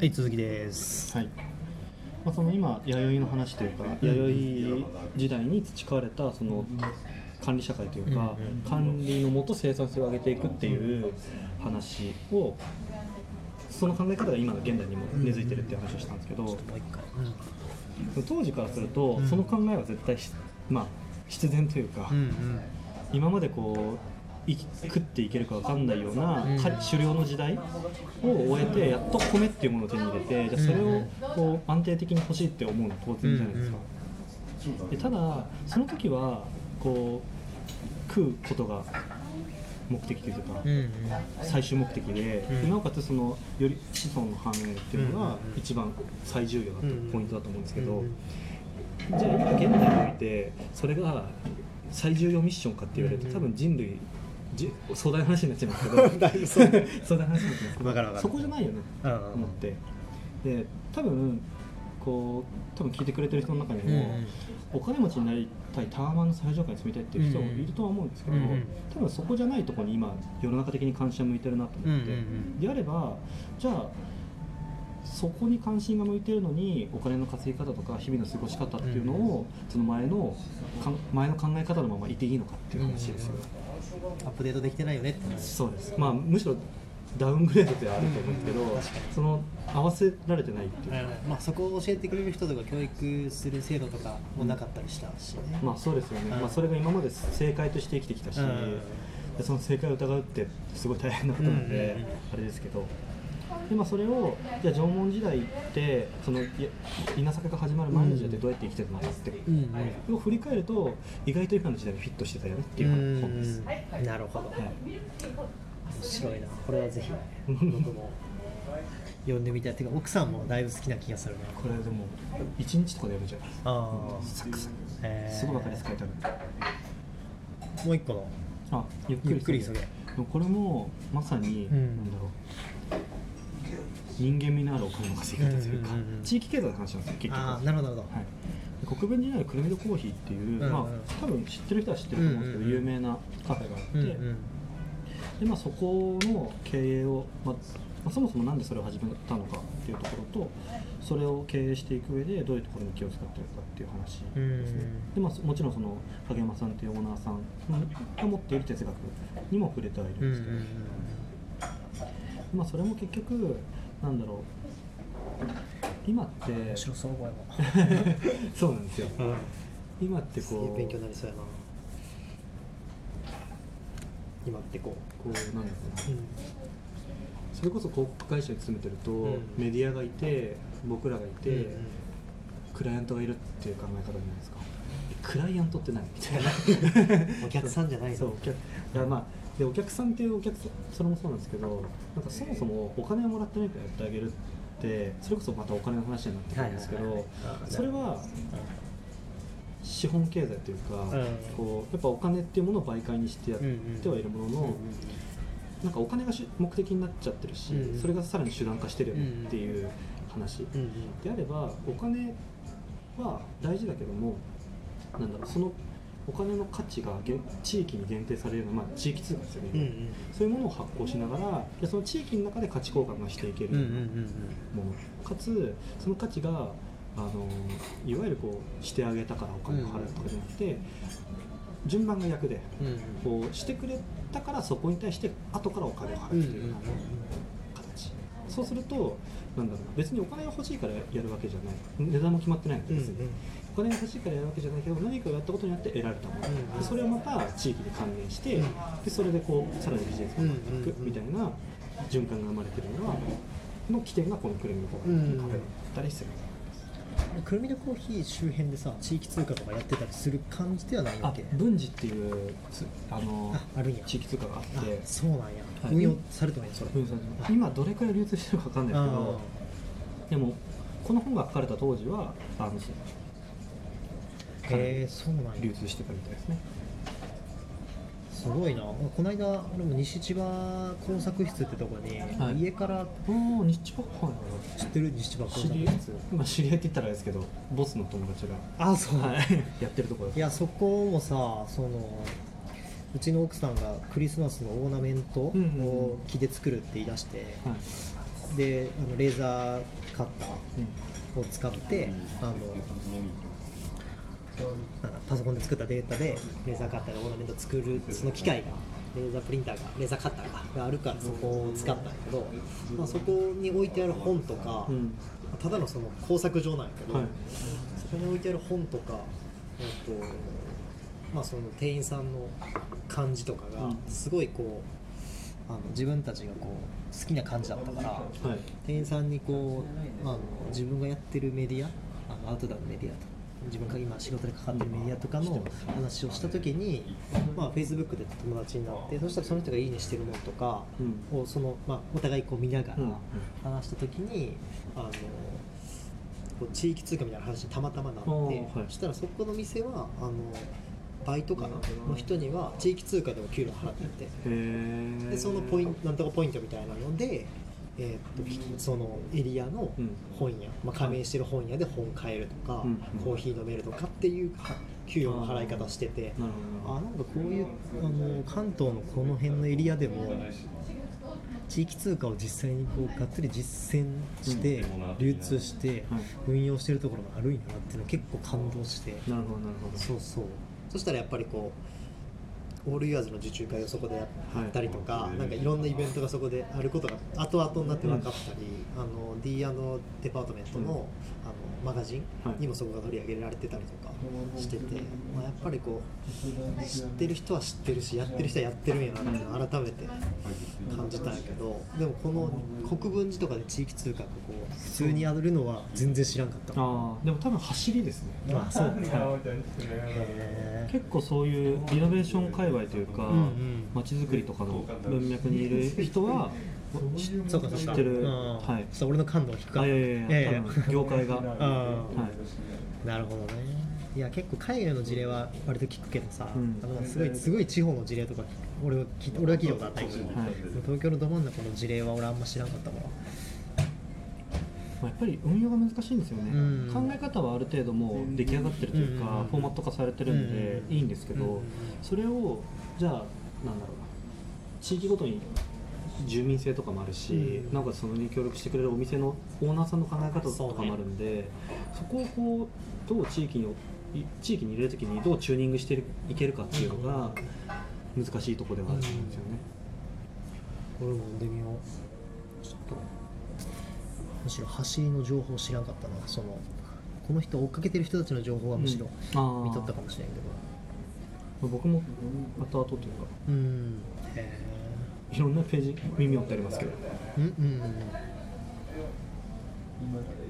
はい続きです。はい。まあ、その今弥生の話というか弥生時代に培われたその管理社会というか、管理のもと生産性を上げていくっていう話をその考え方が今の現代にも根付いてるっていう話をしたんですけど、もう一回、当時からすると、うん。その考えは絶対しまあ必然というか、今までこう食っていけるか分かんないような、うん。か狩猟の時代を終えてやっと米っていうものを手に入れてじゃあそれをこう安定的に欲しいって思うのは当然じゃないですか、でただその時はこう食うことが目的というか、うんうん。最終目的で、うん。なおかつそのより子孫の繁栄っていうのが一番最重要だとうんうん。ポイントだと思うんですけど、うんじゃあ今現代においてそれが最重要ミッションかって言われるとうん。多分人類じ壮大な話になっちゃいますけど。壮大な話になっちゃいますけど。そこじゃないよね。うんと思って。で多分こう多分聞いてくれてる人の中にも、うんうん。お金持ちになりたいタワマンの最上階に住みたいっていう人もいるとは思うんですけど、うんうん。多分そこじゃないところに今世の中的に関心が向いてるなと思って、うん。であればじゃあそこに関心が向いてるのにお金の稼ぎ方とか日々の過ごし方っていうのを、その前のかん前の考え方のままいていいのかっていう話ですよ、アップデートできてないよねって話。そうです。まあむしろダウングレードではあると思うんですけど、うん。その合わせられてないっていう。か、まあ、そこを教えてくれる人とか教育する制度とかもなかったりしたしね、まあそうですよね、うん。まあ、それが今まで正解として生きてきたし、その正解を疑うってすごい大変なことなんで、うんうんうん。あれですけどで、まあ、それをじゃあ縄文時代ってその稲作が始まる前の時代ってどうやって生きてたのかって、うんうん。を振り返ると意外と今の時代にフィットしてたよねっていう本です。うんなるほど、はい。面白いな。これはぜひ僕も読んでみたい。っていうか奥さんもだいぶ好きな気がするな。これでも1日とかで読めちゃいますあサクサク。あすごい分かりやすく書いてある。もう一個の？あゆっくりゆっくりそれでもこれもまさに、うん。なんだろう人間味のあるお金の稼ぎ方というか、地域経済の話なんですよ結局。ああなるほどはい、国分寺にあるくるみどコーヒーっていう、まあ、多分知ってる人は知ってると思うんですけど、有名なカフェがあって、うんうんでまあ、そこの経営を、まあまあ、そもそもなんでそれを始めたのかっていうところとそれを経営していく上でどういうところに気を使っているかっていう話ですね、うんでまあ、もちろんその影山さんっていうオーナーさんが持っている哲学にも触れてはいるうんんですけど、まあ、それも結局なんだろう。今って。面白そうこれも。そうなんですよ。うん。今ってこう。勉強になりそうやな。今ってここうなんだろうな。う、うん。それこそ広告会社に勤めてると、うん。メディアがいて僕らがいて、うんクライアントがいるっていう考え方じゃないですか。クライアントって何？みたいなお客さんじゃないの。そうお客まあでお客さんっていうお客さんそれもそうなんですけどなんかそもそもお金をもらってないからやってあげるってそれこそまたお金の話になってくるんですけど、それは資本経済というか、ん。こうやっぱお金っていうものを媒介にしてやってはいるものの、なんかお金がし目的になっちゃってるし、うんそれがさらに手段化してるよねっていう話、であればお金は大事だけどもなんだろうそのお金の価値がげ地域に限定されるような、まあ、地域通貨ですよね、うんうん。そういうものを発行しながらでその地域の中で価値交換がしていけるうんようんなううんうん。もの、かつその価値があのいわゆるこうしてあげたからお金を払うとかじゃなくて、順番が逆でうんうん。こうしてくれたからそこに対して後からお金を払うっていうような形、そうするとなんだろう。別にお金が欲しいからやるわけじゃない。値段も決まってないので別に、お金が欲しいからやるわけじゃないけど何かをやったことによって得られたもの、うんでそれをまた地域で還元して、うん。でそれでこうさらにビジネスが回っていくうん。みたいな循環が生まれてるのがの起点がこのクレミのカフェだったりする、くるみのコーヒー周辺でさ地域通貨とかやってたりする感じではないわあけ文治っていうつあのああるんや。地域通貨がああって。そうなんや、はい。運用されてもいいそれ。今どれくらい流通してるかわかんないですけどでもこの本が書かれた当時はあのへえそうなんや。流通してたみたいですねすごいな。この間俺も西千葉工作室ってとこに、はい。家から。おお日中はい知ってる？西千葉工知り合い作室。まあ知り合いって言ったらあれですけどボスの友達が。あそう、はい。やってるところいやそこもさそのうちの奥さんがクリスマスのオーナメントうんうんうん。を木で作るって言い出して、はい。であのレーザーカッターを使ってあのなんだパソコンで作ったデータでレーザーカッターでオーナメント作るその機械がレーザープリンターがレーザーカッターがあるからそこを使ったんだけど、まあ、そこに置いてある本とか、うんただのその工作上なんやけど、はい。そこに置いてある本とか、とまあ、その店員さんの感じとかがうん。すごいこうあの自分たちがこう好きな感じだったからはい。店員さんにこうあの自分がやってるメディアあのアウトドアのメディアと自分が今仕事でかかってるメディアとかの話をした時に、まあ、Facebook で友達になってそしたらその人がいいねしてるものとかをその、まあ、お互いこう見ながらうん。話した時にあのこう地域通貨みたいな話にたまたまなって、はい。そしたらそこの店はあのバイトかなの人には地域通貨でも給料払ってて。でそのポイントなんとかポイントみたいなので、えーっとひそのエリアのうん。本屋、まあ、加盟してる本屋で本買えるとか、うん。コーヒー飲めるとかっていうは給与の払い方しててあなんかこういうあの関東のこの辺のエリアでも地域通貨を実際にこうがっつり実践して流通してはい運用してるところがあるんやなっていうの結構感動して。なるほどなるほど。そうそう。そしたらやっぱりこうオールイヤーズの受注会をそこでやったりとか、はいなんかいろんなイベントがそこであることが後々になって分かったり、あの D& デパートメントの,、うんあのマガジンはいにもそこが取り上げられてたりとかしてて、まあ、やっぱりこう知ってる人は知ってるしやってる人はやってるんやなっていうのを改めて感じたんやけどでもこの国分寺とかで地域通貨がこう普通にやるのは全然知らんかった。ああでも多分走りですね。あそう はい結構そういうイノベーション界隈というかうんうん。まち、づくりとかの文脈にいる人は知ってる、うんはい。俺の感度が低かった。あいやいやいや多分業界が、あはい、なるほどね。いや結構海外の事例は割と聞くけどさ、うん。あのすごいすごい地方の事例とか俺は聞い俺は聞いたことあったけど、はい。東京のど真ん中の事例は俺あんま知らんかったわまあ、やっぱり運用が難しいんですよね、うん。考え方はある程度もう出来上がってるというか、うん。フォーマット化されてるんでうん。いいんですけど、うん。それをじゃあなんだろうな。地域ごとに住民性とかもあるし、うん。なおかつそのに協力してくれるお店のオーナーさんの考え方とかもあるんでそ,、こをこうどう地域にい地域に入れるときにどうチューニングしてるいけるかっていうのが難しいところではあると思うんですよね。俺も読んでみようむしろ走りの情報知らんかったなそのこの人追っかけてる人たちの情報はむしろ見とったかもしれんけど。僕も後々というか。うん。へいろんなページ耳折ってありますけど。えうんうんう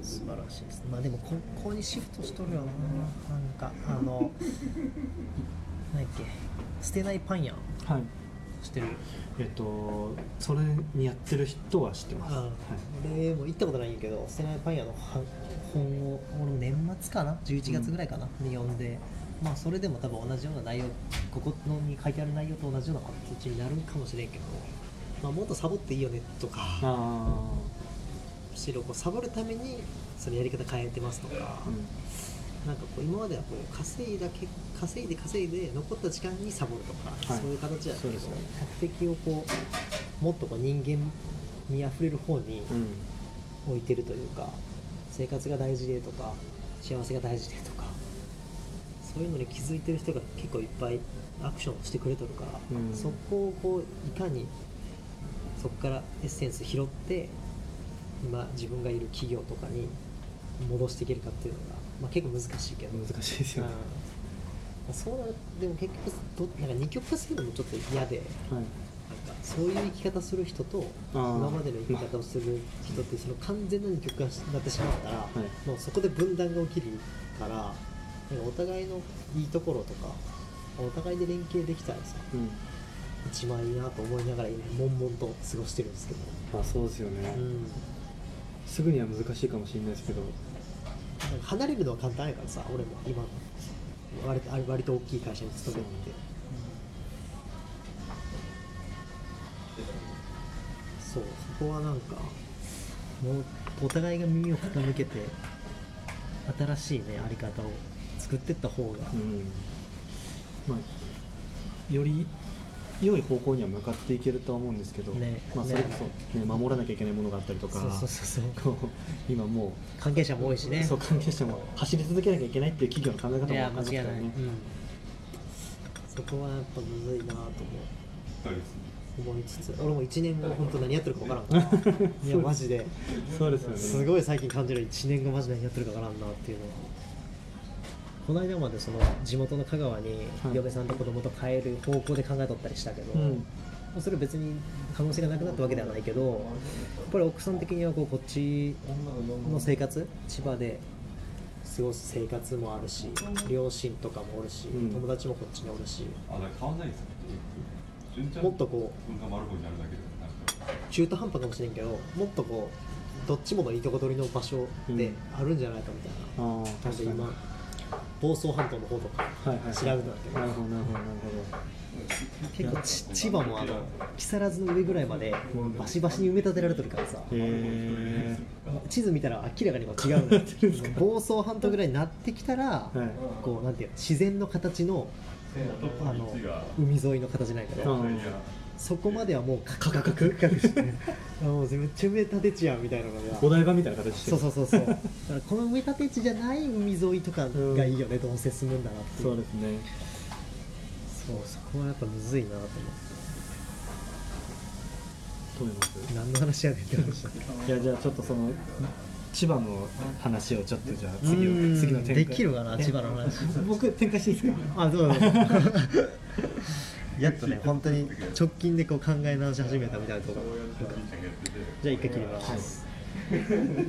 ん。素晴らしいです。まあでもここにシフトしとるよな。なんかあの 何やっけ。捨てないパン屋。はい知ってるえっと、それにやってる人は知ってます。あはい、俺も行ったことないんやけど捨てないパン屋の本を俺も年末かな？11月ぐらいかな、に読んでまあそれでも多分同じような内容ここのに書いてある内容と同じような形になるかもしれんけど、まあ、もっとサボっていいよねとかあむしろこうサボるためにそのやり方変えてますとかあ、うん、なんかこう今まではこう稼いだけ稼いで稼いで残った時間にサボるとか、はい。そういう形だけどね。目的をこうもっとこう人間にあふれる方にうん、置いてるというか生活が大事でとか幸せが大事でとかそういうのに気づいてる人が結構いっぱいアクションしてくれとるから、うん。そこをこういかにそこからエッセンス拾って今自分がいる企業とかに戻していけるかっていうのが、まあ、結構難しいけど。難しいですよね。うん。そうなるでも結局どなんか二極化するのもちょっと嫌で。はい、なんかそういう生き方する人と今までの生き方をする人ってその完全な二極化になってしまったら、い。もうそこで分断が起きるからなんかお互いのいいところとかお互いで連携できたらさうん、一番いいなと思いながら今悶々と過ごしてるんですけど、まあそうですよね、うん、すぐには難しいかもしれないですけど、離れるのは簡単やからさ俺も。今の。割と割と大きい会社に勤めてて。そうそこはなんかもうお互いが耳を傾けて新しいねあり方を作っていった方がうん、まあより良い方向には向かっていけるとは思うんですけど、ねまあ、それこそ、ね、守らなきゃいけないものがあったりとかそうそうそうそう。こ う今も関係者も多いしう、ね。そう関係者も走り続けなきゃいけないっていう企業の考え方もいや分かりますからね間違いない、うん、そこはやっぱむずいなと思う思いつつ。俺も1年後本当何やってるか分からんから いやマジで。そうですよね。すごい最近感じる。1年後マジで何やってるか分からんなっていうのはこの間までその地元の香川にはい。嫁さんと子供と帰る方向で考えとったりしたけど、うん。まあそれ別に可能性がなくなったわけではないけどやっぱり奥さん的にはこうこっちの生活千葉で過ごす生活もあるし両親とかもおるし、うん。友達もこっちにおるしあ、だから変わんないですよ。もっとこ。う中途半端かもしれんけどもっとこうどっちものいいとこ取りの場所であるんじゃないかみたいな、ああなん確かに。で今房総半島の方とかはいはい。調べたんだけ。ど、なるほどなるほどなる結構ち千葉もあの木更津の上ぐらいまでバシバシに埋め立てられてるからさ地図見たら明らかに違う房総半島ぐらいになってきたら、はい。こうなんていうの自然の形のあの海沿いの形なんやけど、うんそこまではもうカクカクカクしてあもうめっちゃ埋め立て地やんみたいなのが。お台場みたいな形してそうるそうそうそう。だからこの埋め立て地じゃない海沿いとかがいいよね、どうせ進むんだなっていう。そうですね。そうそこはやっぱむずいなと思って。どう思います？何の話やねんって話だいやじゃあちょっとその千葉の話をちょっとじゃあ次うん。を次の展開。できるかなえ千葉の話。僕展開していいですか？あどうぞ やっとね本当に直近でこう考え直し始めたみたいなところじゃあ一回切ります、